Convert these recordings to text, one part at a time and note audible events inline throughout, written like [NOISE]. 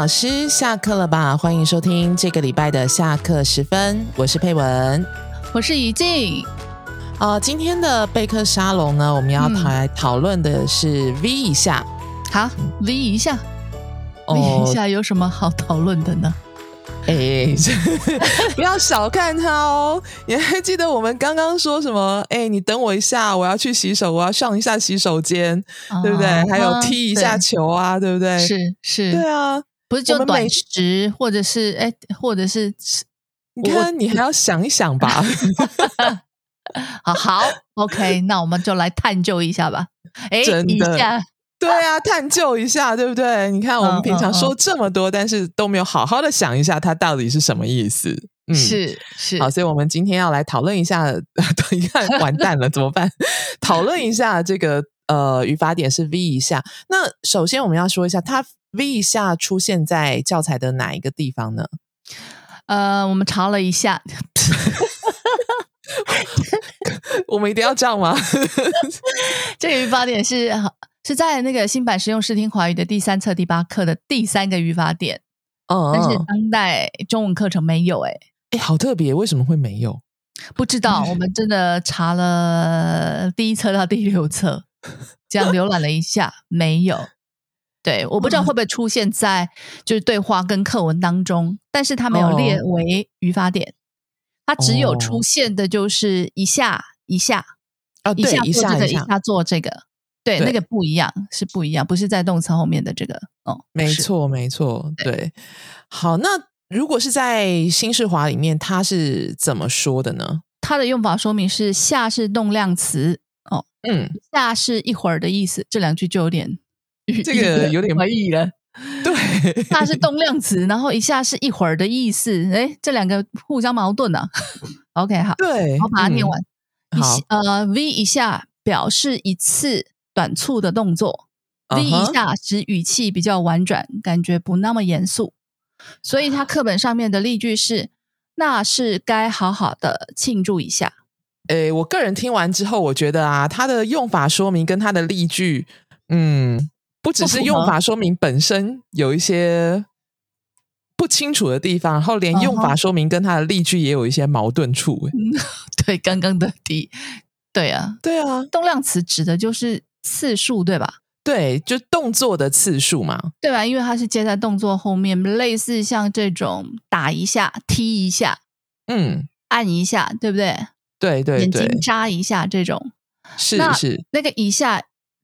老师下课了吧？欢迎收听这个礼拜的下课时分，我是佩文，我是怡静。啊，今天的备课沙龙呢，我们要来讨论的是 V 一下。好，V 一下，V 一下有什么好讨论的呢？哎，[LAUGHS] 不要小看他哦！你还记得我们刚刚说什么？哎，你等我一下，我要去洗手，我要上一下洗手间，对不对？还有踢一下球啊，对不对？是是，对啊，不是就短时，或者是哎，或者是你看，你还要想一想吧。[LAUGHS] 好好，OK，那我们就来探究一下吧。哎，一下。对啊，探究一下，对不对？你看，我们平常说这么多，但是都没有好好的想一下，它到底是什么意思？嗯，是是。好，所以我们今天要来讨论一下。[LAUGHS] 等一下，完蛋了，怎么办？讨论一下这个呃语法点是 V 一下。那首先我们要说一下，它 V 一下出现在教材的哪一个地方呢？呃，我们查了一下，[LAUGHS] 我们一定要这样吗？[LAUGHS] 这个语法点是。是在那个新版实用视听华语的第三册第八课的第三个语法点，哦，但是当代中文课程没有，哎，哎，好特别，为什么会没有？不知道，我们真的查了第一册到第六册，这样浏览了一下，没有。对，我不知道会不会出现在就是对话跟课文当中，但是它没有列为语法点，它只有出现的就是一下一下，哦，对，一下一下做这个。对，那个不一样，是不一样，不是在动词后面的这个哦。没错，没错，对。好，那如果是在新式华里面，它是怎么说的呢？它的用法说明是下是动量词哦，嗯，下是一会儿的意思，这两句就有点这个有点怀疑了。[LAUGHS] 对，它是动量词，然后一下是一会儿的意思，哎，这两个互相矛盾呢。[LAUGHS] OK，好，对，我把它念完。好，呃，V 一下表示一次。短促的动作，V 一下使语气比较婉转，感觉不那么严肃，所以它课本上面的例句是：“那是该好好的庆祝一下。”诶，我个人听完之后，我觉得啊，它的用法说明跟它的例句，嗯，不只是用法说明本身有一些不清楚的地方，然后连用法说明跟它的例句也有一些矛盾处。对，刚刚的题，对啊，对啊，动量词指的就是。次数对吧？对，就动作的次数嘛，对吧？因为它是接在动作后面，类似像这种打一下、踢一下，嗯，按一下，对不对？对对，眼睛眨一下这种，是是那个一下，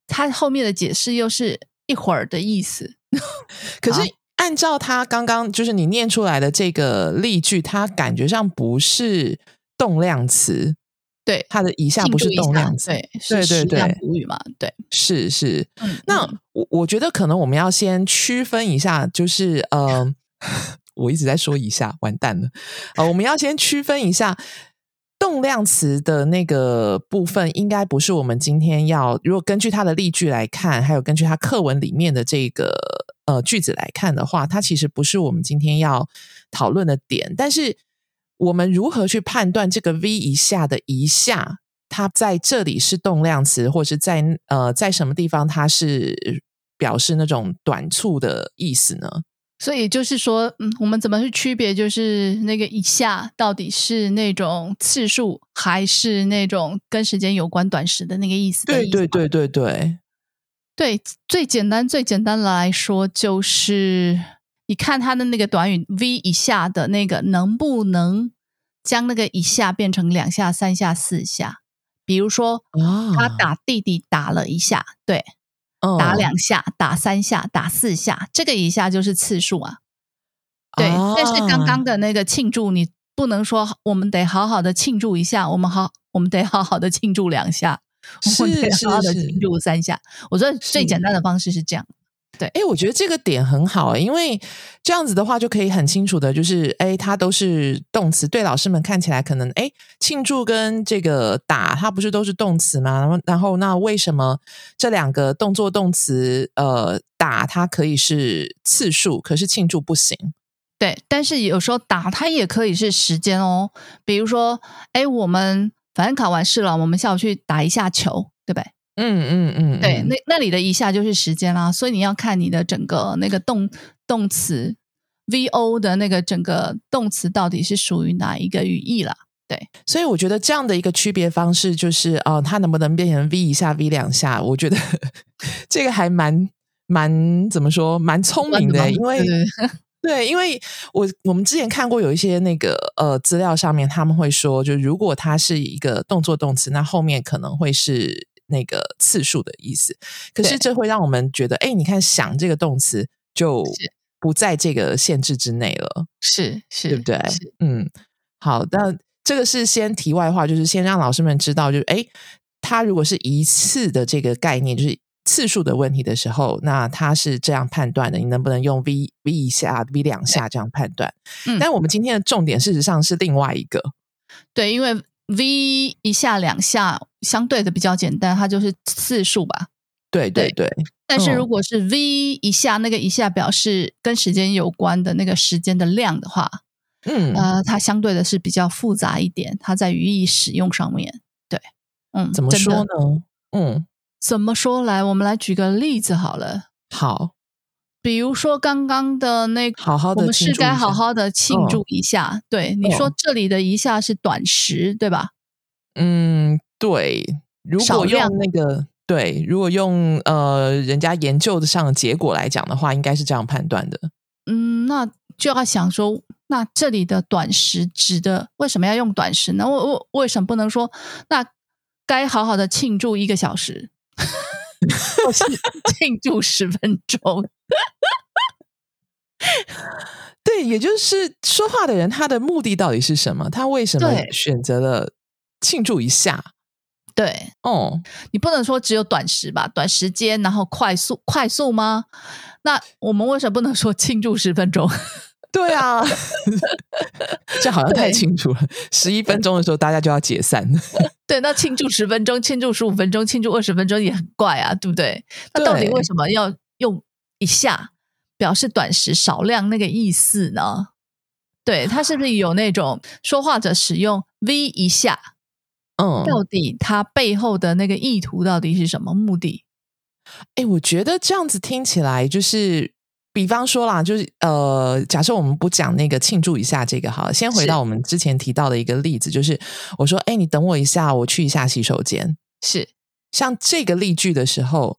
它后面的解释又是一会儿的意思。[LAUGHS] 可是按照他刚刚就是你念出来的这个例句，它感觉上不是动量词。对，它的以下不是动量词，对对对对，补语嘛，对，是是。那我我觉得可能我们要先区分一下，就是呃，[LAUGHS] 我一直在说一下，完蛋了呃，我们要先区分一下动量词的那个部分，应该不是我们今天要。如果根据它的例句来看，还有根据它课文里面的这个呃句子来看的话，它其实不是我们今天要讨论的点，但是。我们如何去判断这个 V 一下的一下，它在这里是动量词，或是在呃在什么地方它是表示那种短促的意思呢？所以就是说，嗯，我们怎么去区别，就是那个以下到底是那种次数，还是那种跟时间有关短时的那个意思？对对对对对，对，最简单最简单来说就是。你看它的那个短语 V 以下的那个，能不能将那个一下变成两下、三下、四下？比如说，他打弟弟打了一下，对，打两下、打三下、打四下，这个一下就是次数啊。对，但是刚刚的那个庆祝，你不能说我们得好好的庆祝一下，我们好，我们得好好的庆祝两下，我们得好好的庆祝三下。我觉得最简单的方式是这样。对，哎，我觉得这个点很好，因为这样子的话就可以很清楚的，就是哎，它都是动词。对老师们看起来可能，哎，庆祝跟这个打，它不是都是动词吗？然后，然后那为什么这两个动作动词，呃，打它可以是次数，可是庆祝不行？对，但是有时候打它也可以是时间哦。比如说，哎，我们反正考完试了，我们下午去打一下球，对不对？嗯嗯嗯，对，那那里的一下就是时间啦，所以你要看你的整个那个动动词 VO 的那个整个动词到底是属于哪一个语义啦。对，所以我觉得这样的一个区别方式，就是哦，它能不能变成 V 一下 V 两下？我觉得 [LAUGHS] 这个还蛮蛮怎么说，蛮聪明的，因为 [LAUGHS] 对，因为我我们之前看过有一些那个呃资料上面，他们会说，就如果它是一个动作动词，那后面可能会是那个次数的意思。可是这会让我们觉得，哎，你看想这个动词就不在这个限制之内了，是是，对不对？嗯，好，那。这个是先题外话，就是先让老师们知道，就是哎，他如果是一次的这个概念，就是次数的问题的时候，那他是这样判断的。你能不能用 v v 一下、v 两下这样判断？嗯，但我们今天的重点事实上是另外一个，对，因为 v 一下、两下相对的比较简单，它就是次数吧？对对对。但是如果是 v 一下，那个一下表示跟时间有关的那个时间的量的话。嗯，呃，它相对的是比较复杂一点，它在语义使用上面，对，嗯，怎么说呢？嗯，怎么说来？我们来举个例子好了。好，比如说刚刚的那个，好好的，我们是该好好的庆祝一下。对，你说这里的一下是短时，对吧？嗯，对。如果用那个，对，如果用呃人家研究的上的结果来讲的话，应该是这样判断的。嗯，那就要想说。那这里的短时指的为什么要用短时呢？为为为什么不能说那该好好的庆祝一个小时，或是 [LAUGHS] 庆祝十分钟？对，也就是说话的人他的目的到底是什么？他为什么选择了庆祝一下？对，哦，你不能说只有短时吧？短时间，然后快速快速吗？那我们为什么不能说庆祝十分钟？对啊，[LAUGHS] 这好像太清楚了。十一分钟的时候，大家就要解散。[LAUGHS] 对，那庆祝十分钟，庆祝十五分钟，庆祝二十分钟也很怪啊，对不对？那到底为什么要用一下表示短时少量那个意思呢？对，它是不是有那种说话者使用 v 一下？嗯，到底它背后的那个意图到底是什么目的？哎，我觉得这样子听起来就是。比方说啦，就是呃，假设我们不讲那个庆祝一下这个好，先回到我们之前提到的一个例子，就是我说，哎，你等我一下，我去一下洗手间。是像这个例句的时候，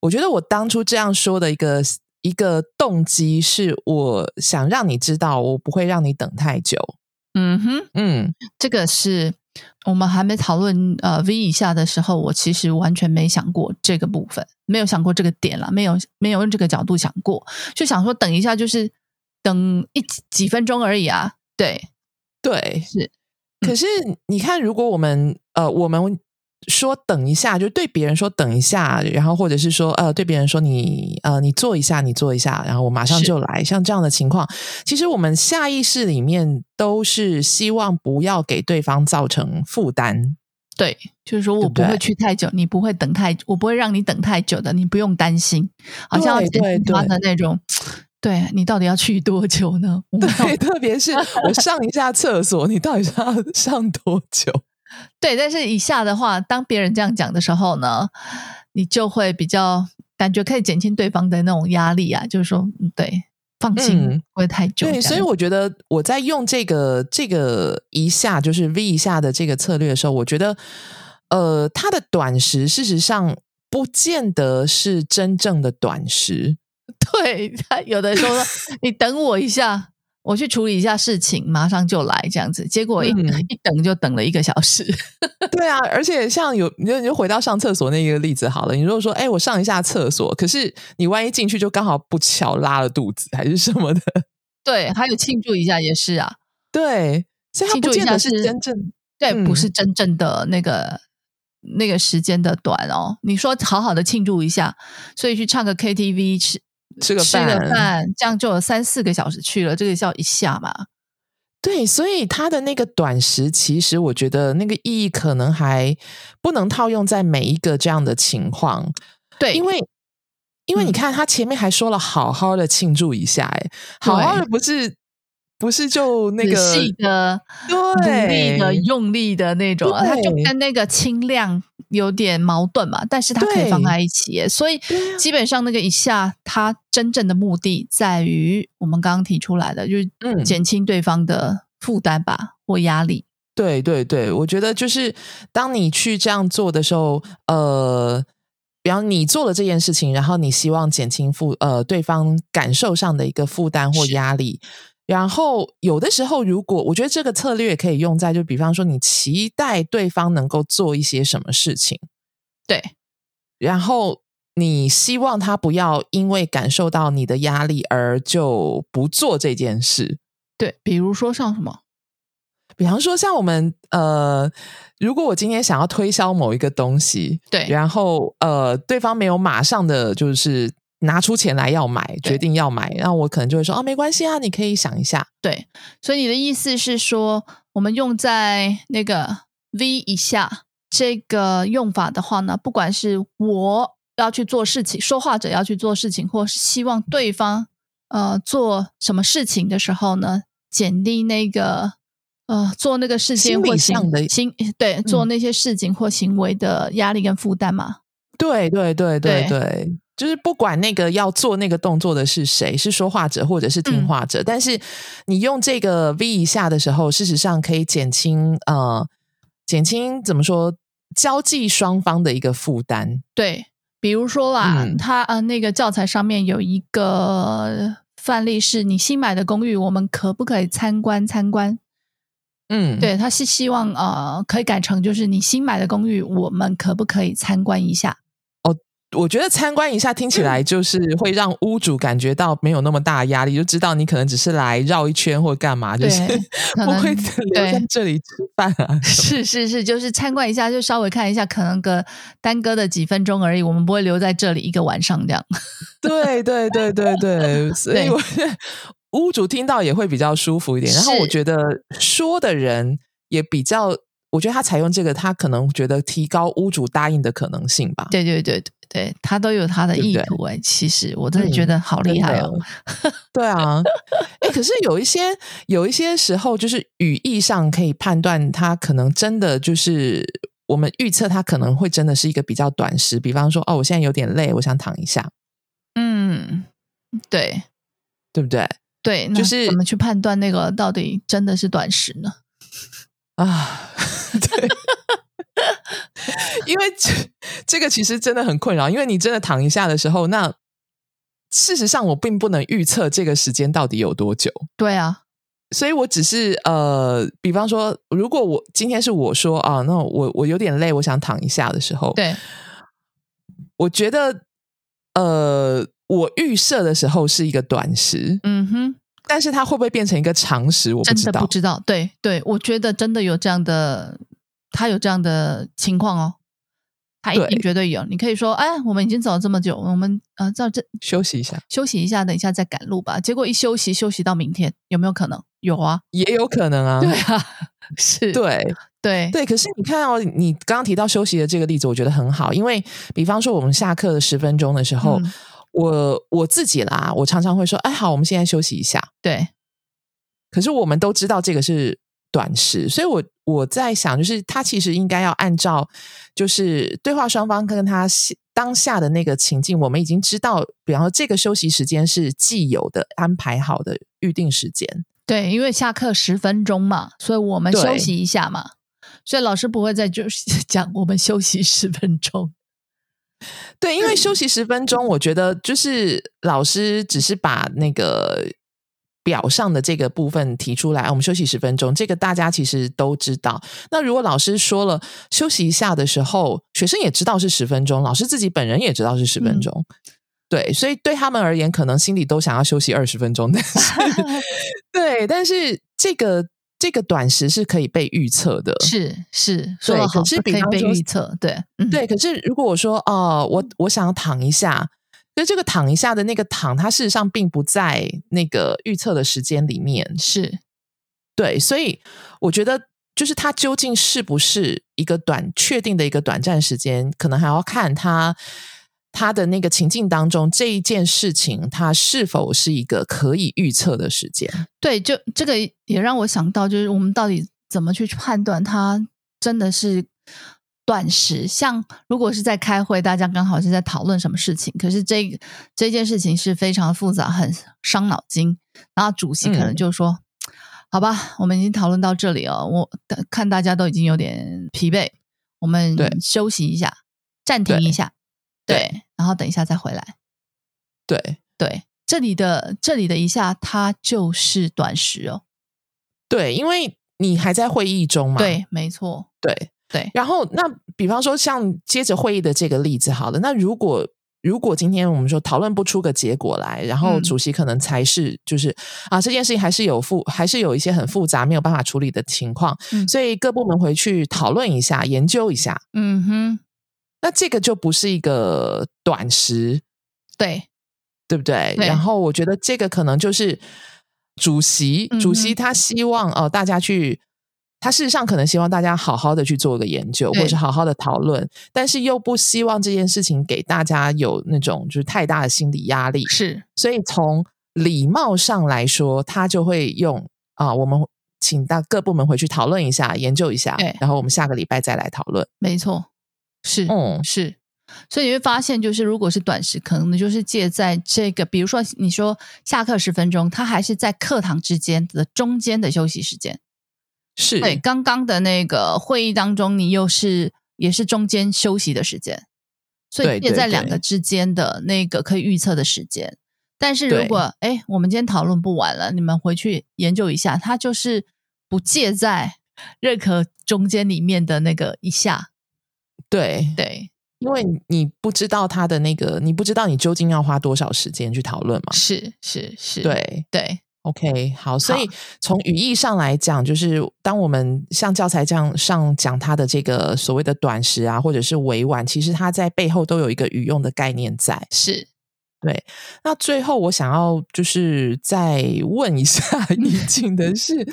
我觉得我当初这样说的一个一个动机是，我想让你知道，我不会让你等太久。嗯哼，嗯，这个是。我们还没讨论呃 V 以下的时候，我其实完全没想过这个部分，没有想过这个点了，没有没有用这个角度想过，就想说等一下就是等一几分钟而已啊，对对是，可是你看，如果我们呃我们。说等一下，就对别人说等一下，然后或者是说呃，对别人说你呃，你坐一下，你坐一下，然后我马上就来。像这样的情况，其实我们下意识里面都是希望不要给对方造成负担。对，就是说我不会去太久，你不会等太，我不会让你等太久的，你不用担心。好像对他的那种，对你到底要去多久呢？对，特别是我上一下厕所，你到底是要上多久？对，但是以下的话，当别人这样讲的时候呢，你就会比较感觉可以减轻对方的那种压力啊，就是说，对，放心，不会太久。对，所以我觉得我在用这个这个一下就是 V 一下的这个策略的时候，我觉得，呃，它的短时事实上不见得是真正的短时。[LAUGHS] 对他有的时候，你等我一下。我去处理一下事情，马上就来这样子。结果一一等就等了一个小时。[LAUGHS] 对啊，而且像有你就你就回到上厕所那个例子好了。你如果说哎，我上一下厕所，可是你万一进去就刚好不巧拉了肚子还是什么的。对，还有庆祝一下也是啊。对，所以庆祝一下是真正对，不是真正的那个那个时间的短哦。你说好好的庆祝一下，所以去唱个 KTV 吃。吃个吃个饭，这样就有三四个小时去了，这个叫一下嘛？对，所以它的那个短时，其实我觉得那个意义可能还不能套用在每一个这样的情况。对，因为因为你看，他前面还说了好好的庆祝一下，哎，好好的不是不是就那个仔细的、努力的、用力的那种，对它就跟那个轻量有点矛盾嘛，但是它可以放在一起耶，所以基本上那个一下，它真正的目的在于我们刚刚提出来的，就是嗯减轻对方的负担吧或压力。对对对，我觉得就是当你去这样做的时候，呃，比方你做了这件事情，然后你希望减轻负呃对方感受上的一个负担或压力。然后有的时候，如果我觉得这个策略可以用在，就比方说你期待对方能够做一些什么事情，对，然后你希望他不要因为感受到你的压力而就不做这件事。对，比如说像什么？比方说，像我们呃，如果我今天想要推销某一个东西，对然后呃，对方没有马上的就是拿出钱来要买，决定要买，那我可能就会说啊，没关系啊，你可以想一下。对，所以你的意思是说，我们用在那个 V 以下这个用法的话呢，不管是我要去做事情，说话者要去做事情，或是希望对方呃做什么事情的时候呢，减低那个呃做那个事情或行上的行对做嗯那些事情或行为的压力跟负担嘛。对对对对对对，就是不管那个要做那个动作的是谁，是说话者或者是听嗯话者，但是你用这个 V 一下的时候，事实上可以减轻呃减轻怎么说交际双方的一个负担。对，比如说啦，嗯他呃那个教材上面有一个范例是，你新买的公寓，我们可不可以参观参观？嗯，对，他是希望呃可以改成就是你新买的公寓，我们可不可以参观一下？我觉得参观一下听起来就是会让屋主感觉到没有那么大的压力，就知道你可能只是来绕一圈或干嘛，就是不会留在对这里吃饭啊。是是是，就是参观一下，就稍微看一下，可能个耽搁的几分钟而已，我们不会留在这里一个晚上这样。对对对对对，所以我觉得 [LAUGHS] 屋主听到也会比较舒服一点。然后我觉得说的人也比较，我觉得他采用这个，他可能觉得提高屋主答应的可能性吧。对对对他都有他的意图哎、其实我真的嗯觉得好厉害哦。对啊，哎，可是有一些有一些时候，就是语义上可以判断，他可能真的就是我们预测他可能会真的是一个比较短时，比方说，哦，我现在有点累，我想躺一下，嗯，对对不对？对，就是怎么去判断那个到底真的是短时呢？啊，[LAUGHS] 对，因为这这个其实真的很困扰，因为你真的躺一下的时候，那事实上我并不能预测这个时间到底有多久。对啊，所以我只是呃，比方说，如果我今天是我说啊，那我我有点累，我想躺一下的时候，对。我觉得呃，我预设的时候是一个短时，嗯哼，但是它会不会变成一个常识，我不知道真的不。知道。对对，我觉得真的有这样的，他有这样的情况哦，他一定绝对有。你可以说，哎，我们已经走了这么久，我们呃，照这休息一下休息一下，等一下再赶路吧。结果一休息，休息到明天，有没有可能？有啊，也有可能啊，对啊，是，对对对。可是你看哦，你刚刚提到休息的这个例子，我觉得很好，因为比方说我们下课的十分钟的时候，嗯我我自己啦，我常常会说，哎，好，我们现在休息一下。对可是我们都知道这个是短时，所以我我在想，就是他其实应该要按照就是对话双方跟他当下的那个情境，我们已经知道，比方说这个休息时间是既有的安排好的预定时间。对，因为下课十分钟嘛，所以我们休息一下嘛。所以老师不会再就是 [LAUGHS] 讲我们休息十分钟。对，因为休息十分钟，我觉得就是老师只是把那个表上的这个部分提出来，我们休息十分钟，这个大家其实都知道。那如果老师说了休息一下的时候，学生也知道是十分钟，老师自己本人也知道是十分钟。对，所以对他们而言，可能心里都想要休息二十分钟，但 [LAUGHS] 是对，但是这个这个短时是可以被预测的，是是，说得好，对可是比可以被预测。对，嗯，对，可是如果我说哦，我我想要躺一下，所以这个躺一下的那个躺，它事实上并不在那个预测的时间里面。是对，所以我觉得就是它究竟是不是一个短确定的一个短暂时间，可能还要看它他的那个情境当中，这一件事情它是否是一个可以预测的时间？对，就这个也让我想到，就是我们到底怎么去判断它真的是短时？像如果是在开会，大家刚好是在讨论什么事情，可是这这件事情是非常复杂、很伤脑筋，然后主席可能就说：“好吧，我们已经讨论到这里了，我看大家都已经有点疲惫，我们休息一下，暂停一下。”对，然后等一下再回来。对对，这里的这里的一下，它就是短时哦。对，因为你还在会议中嘛。对，没错。对对。然后，那比方说，像接着会议的这个例子，好了，那如果如果今天我们说讨论不出个结果来，然后主席可能才是就是啊，这件事情还是有复，还是有一些很复杂没有办法处理的情况，所以各部门回去讨论一下，研究一下。嗯哼。那这个就不是一个短时，对对不对？然后我觉得这个可能就是主席，主席他希望哦，大家去，他事实上可能希望大家好好的去做一个研究，或者好好的讨论，但是又不希望这件事情给大家有那种就是太大的心理压力。是，所以从礼貌上来说，他就会用啊，我们请大各部门回去讨论一下，研究一下，然后我们下个礼拜再来讨论。没错。是，嗯，是，所以你会发现，就是如果是短时，可能就是借在这个，比如说你说下课十分钟，他还是在课堂之间的中间的休息时间，是对刚刚的那个会议当中，你又是也是中间休息的时间，所以借在两个。之间的那个可以预测的时间。但是如果哎，我们今天讨论不完了，你们回去研究一下，它就是不借在任何中间里面的那个一下。对。对，因为你不知道他的那个，你不知道你究竟要花多少时间去讨论嘛？是是是，对。对，OK，好，所以从语义上来讲，就是当我们像教材这样上讲他的这个所谓的短时啊，或者是委婉，其实它在背后都有一个语用的概念在。是。对，那最后我想要就是再问一下 [LAUGHS] 易静的是，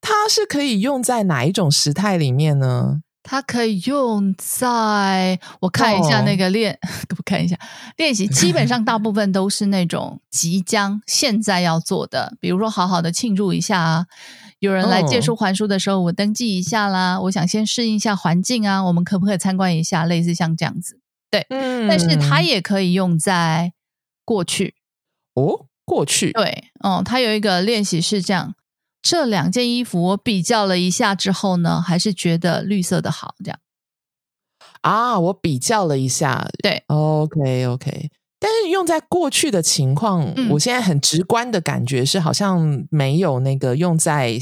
它是可以用在哪一种时态里面呢？它可以用在我看一下那个练，[LAUGHS] 我看一下？练习，基本上大部分都是那种即将现在要做的，比如说好好的庆祝一下啊，有人来借书还书的时候，我登记一下啦，我想先适应一下环境啊，我们可不可以参观一下？类似像这样子，对，嗯，但是它也可以用在过去。哦，过去，对，哦，它有一个练习是这样。这两件衣服我比较了一下之后呢，还是觉得绿色的好。这样啊，我比较了一下，对，OK OK。但是用在过去的情况，我现在很直观的感觉是，好像没有那个用在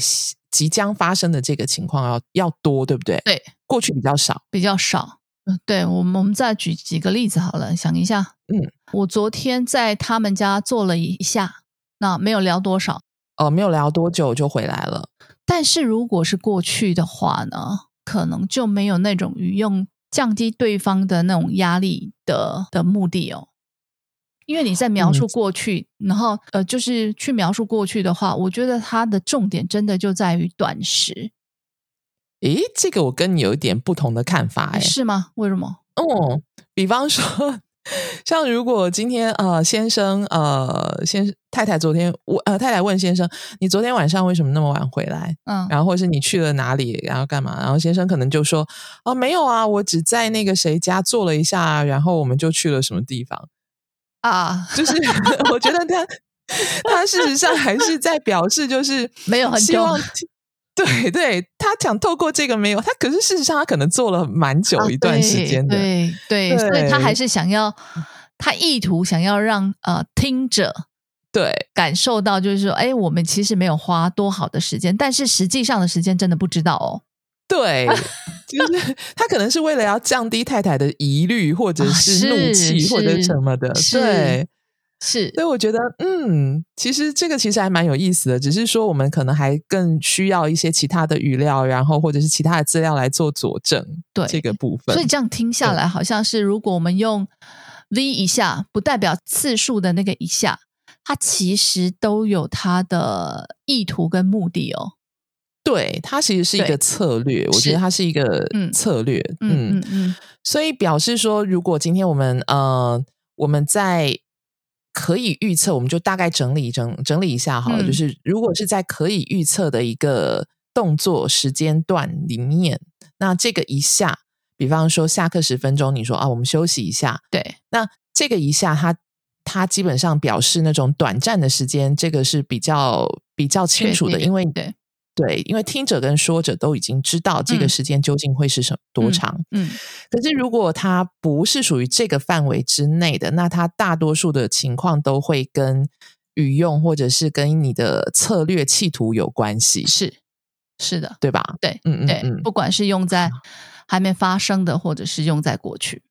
即将发生的这个情况要要多，对不对？对，过去比较少，比较少。嗯，对，我们我们再举几个例子好了，想一下。嗯，我昨天在他们家做了一下，那没有聊多少。呃，没有聊多久就回来了。但是如果是过去的话呢，可能就没有那种语用降低对方的那种压力的的目的哦。因为你在描述过去，然后呃，就是去描述过去的话，我觉得它的重点真的就在于短时。诶，这个我跟你有一点不同的看法，哎，是吗？为什么？哦，比方说。[LAUGHS] 像如果今天呃先生呃先太太昨天我呃太太问先生你昨天晚上为什么那么晚回来？嗯。然后或是你去了哪里然后干嘛？然后先生可能就说哦没有啊我只在那个谁家坐了一下然后我们就去了什么地方。啊。就是 [LAUGHS] 我觉得他 [LAUGHS] 他事实上还是在表示就是没有很希望。[LAUGHS] 对 [LAUGHS] 对，他想透过这个没有他，可是事实上他可能做了蛮久一段时间的，对对，所以他还是想要，他意图想要让呃听者对感受到，就是说，哎，我们其实没有花多好的时间，但是实际上的时间真的不知道哦。[LAUGHS] 对，就是他可能是为了要降低太太的疑虑，或者是怒气，或者什么的，对。是，所以我觉得，嗯，其实这个其实还蛮有意思的，只是说我们可能还更需要一些其他的语料，然后或者是其他的资料来做佐证，对这个部分。所以这样听下来，好像是如果我们用 v 一下，不代表次数的那个一下，它其实都有它的意图跟目的哦。对，它其实是一个策略，我觉得它是一个嗯策略。嗯嗯嗯，所以表示说，如果今天我们呃我们在可以预测，我们就大概整理整整理一下好了。嗯就是如果是在可以预测的一个动作时间段里面，那这个一下，比方说下课十分钟，你说啊，我们休息一下，对，那这个一下它。它基本上表示那种短暂的时间，这个是比较比较清楚的，因为对，对，因为听者跟说者都已经知道这个嗯。时间究竟会是什多嗯长。嗯。可是如果它不是属于这个范围之内的，那它大多数的情况都会跟语用或者是跟你的策略企图有关系，是是的，对吧？对？嗯嗯对，嗯，不管是用在还没发生的，或者是用在过去，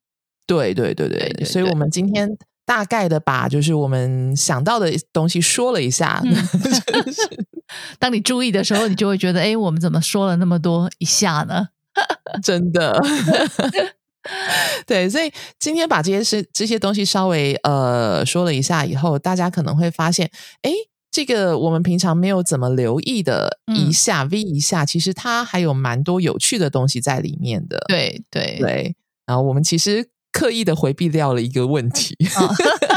对对对对对对对所以我们今。天大概的把就是我们想到的东西说了一下，嗯 [LAUGHS] 当你注意的时候，你就会觉得，哎，我们怎么说了那么多一下呢？[LAUGHS] 真的。[LAUGHS] 对，所以今天把这些事、这些东西稍微呃说了一下以后，大家可能会发现，哎，这个我们平常没有怎么留意的嗯一下、V 一下，其实它还有蛮多有趣的东西在里面的。对对对，然后我们其实刻意的回避掉了一个问题，哦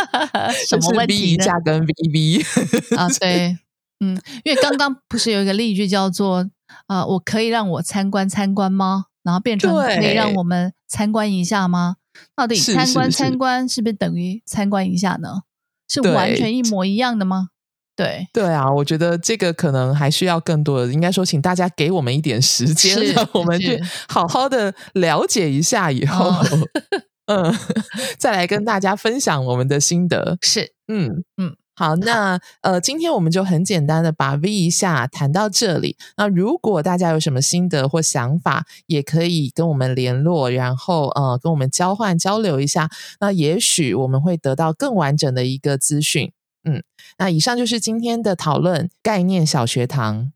[LAUGHS] 什么问题呢？一下跟 VV 啊，对，嗯，因为刚刚不是有一个例句叫做“呃，我可以让我参观参观吗？”然后变成可以让我们参观一下吗？到底参观参观是不是等于参观一下呢？是完全一模一样的吗？对，对啊，我觉得这个可能还需要更多的，应该说，请大家给我们一点时间，让我们去好好的了解一下，以后，哦 [LAUGHS] 嗯，再来跟大家分享我们的心得。[LAUGHS] 是，嗯嗯嗯，好，那呃，今天我们就很简单的把 V 一下谈到这里。那如果大家有什么心得或想法，也可以跟我们联络，然后呃，跟我们交换交流一下。那也许我们会得到更完整的一个资讯。嗯，那以上就是今天的讨论概念小学堂。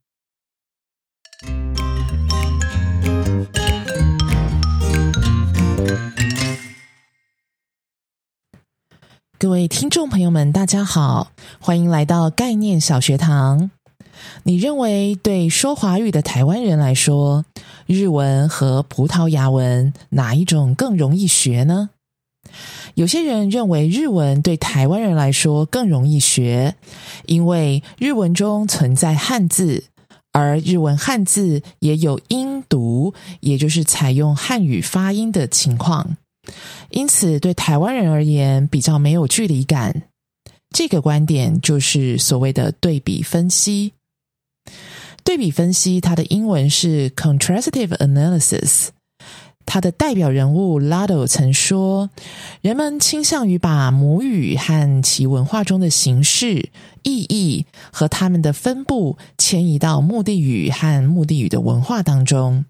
各位听众朋友们，大家好，欢迎来到概念小学堂。你认为对说华语的台湾人来说，日文和葡萄牙文哪一种更容易学呢？有些人认为日文对台湾人来说更容易学，因为日文中存在汉字，而日文汉字也有音读，也就是采用汉语发音的情况。因此，对台湾人而言比较没有距离感。这个观点就是所谓的对比分析。对比分析，它的英文是 contrastive analysis。它的代表人物 Lado 曾说：“人们倾向于把母语和其文化中的形式、意义和它们的分布迁移到目的语和目的语的文化当中。”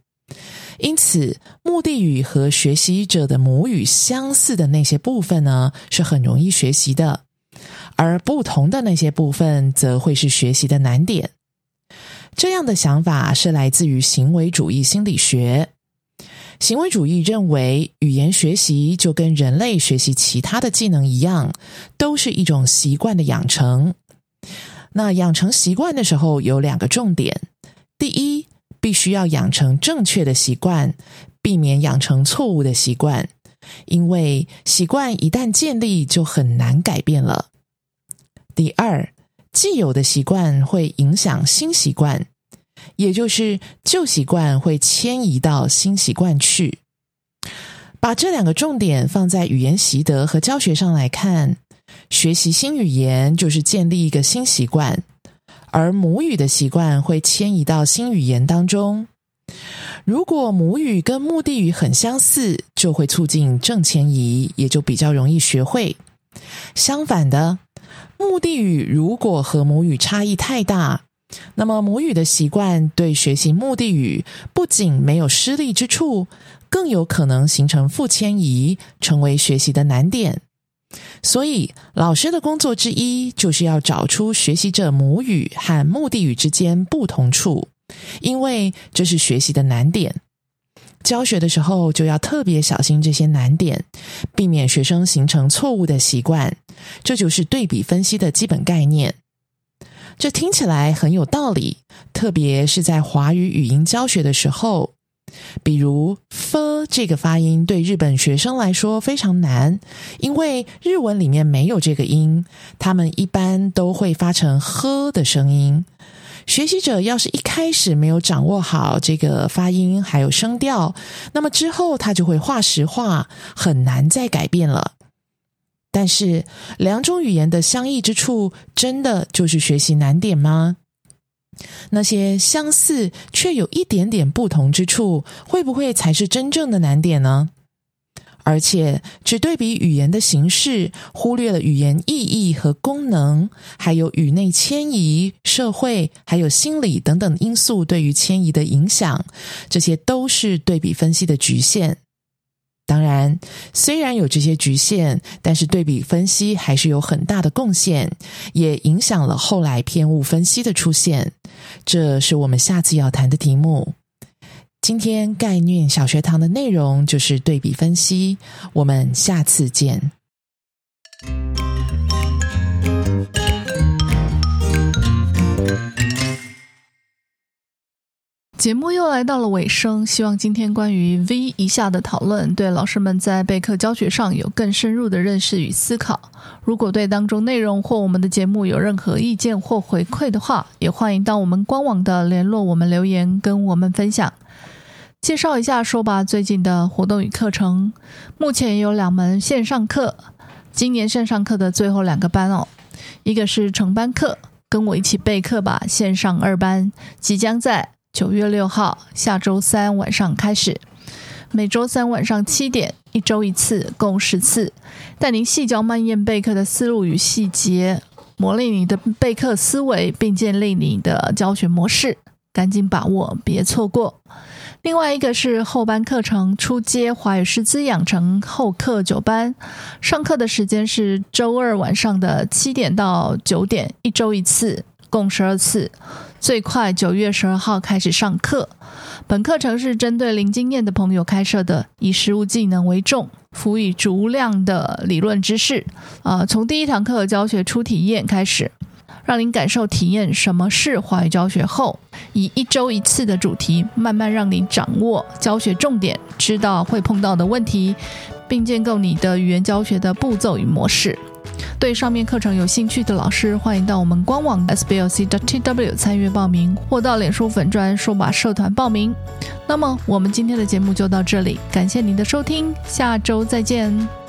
因此，目的语和学习者的母语相似的那些部分呢，是很容易学习的；而不同的那些部分，则会是学习的难点。这样的想法是来自于行为主义心理学。行为主义认为，语言学习就跟人类学习其他的技能一样，都是一种习惯的养成。那养成习惯的时候，有两个重点：第一，必须要养成正确的习惯，避免养成错误的习惯，因为习惯一旦建立就很难改变了。第二，既有的习惯会影响新习惯，也就是旧习惯会迁移到新习惯去。把这两个重点放在语言习得和教学上来看，学习新语言就是建立一个新习惯。而母语的习惯会迁移到新语言当中。如果母语跟目的语很相似，就会促进正迁移，也就比较容易学会。相反的，目的语如果和母语差异太大，那么母语的习惯对学习目的语不仅没有失利之处，更有可能形成负迁移，成为学习的难点。所以，老师的工作之一就是要找出学习者母语和目的语之间不同处，因为这是学习的难点。教学的时候就要特别小心这些难点，避免学生形成错误的习惯。这就是对比分析的基本概念。这听起来很有道理，特别是在华语语音教学的时候。比如 “f” 这个发音对日本学生来说非常难，因为日文里面没有这个音，他们一般都会发成“呵”的声音。学习者要是一开始没有掌握好这个发音还有声调，那么之后他就会画实话，很难再改变了。但是两种语言的相异之处，真的就是学习难点吗？那些相似却有一点点不同之处，会不会才是真正的难点呢？而且只对比语言的形式，忽略了语言意义和功能，还有语内迁移、社会还有心理等等因素对于迁移的影响，这些都是对比分析的局限。当然，虽然有这些局限，但是对比分析还是有很大的贡献，也影响了后来偏误分析的出现。这是我们下次要谈的题目。今天概念小学堂的内容就是对比分析，我们下次见。节目又来到了尾声，希望今天关于 V 一下的讨论，对老师们在备课教学上有更深入的认识与思考。如果对当中内容或我们的节目有任何意见或回馈的话，也欢迎到我们官网的联络我们留言跟我们分享。介绍一下说吧，最近的活动与课程，目前有两门线上课，今年线上课的最后两个班哦，一个是成班课，跟我一起备课吧，线上二班即将在。九月六号，下周三晚上开始，每周三晚上七点，一周一次，共十次，带您细嚼慢咽备课的思路与细节，磨砺你的备课思维，并建立你的教学模式。赶紧把握，别错过。另外一个是后班课程，初阶华语师资养成后课九班，上课的时间是周二晚上的七点到九点，一周一次。共十二次，最快九月十二号开始上课。本课程是针对零经验的朋友开设的，以实务技能为重，辅以足量的理论知识。啊，从第一堂课教学初体验开始，让您感受体验什么是华语教学后，以一周一次的主题，慢慢让您掌握教学重点，知道会碰到的问题，并建构你的语言教学的步骤与模式。对上面课程有兴趣的老师，欢迎到我们官网 sblc.tw 参与报名，或到脸书粉专数码社团报名。那么，我们今天的节目就到这里，感谢您的收听，下周再见。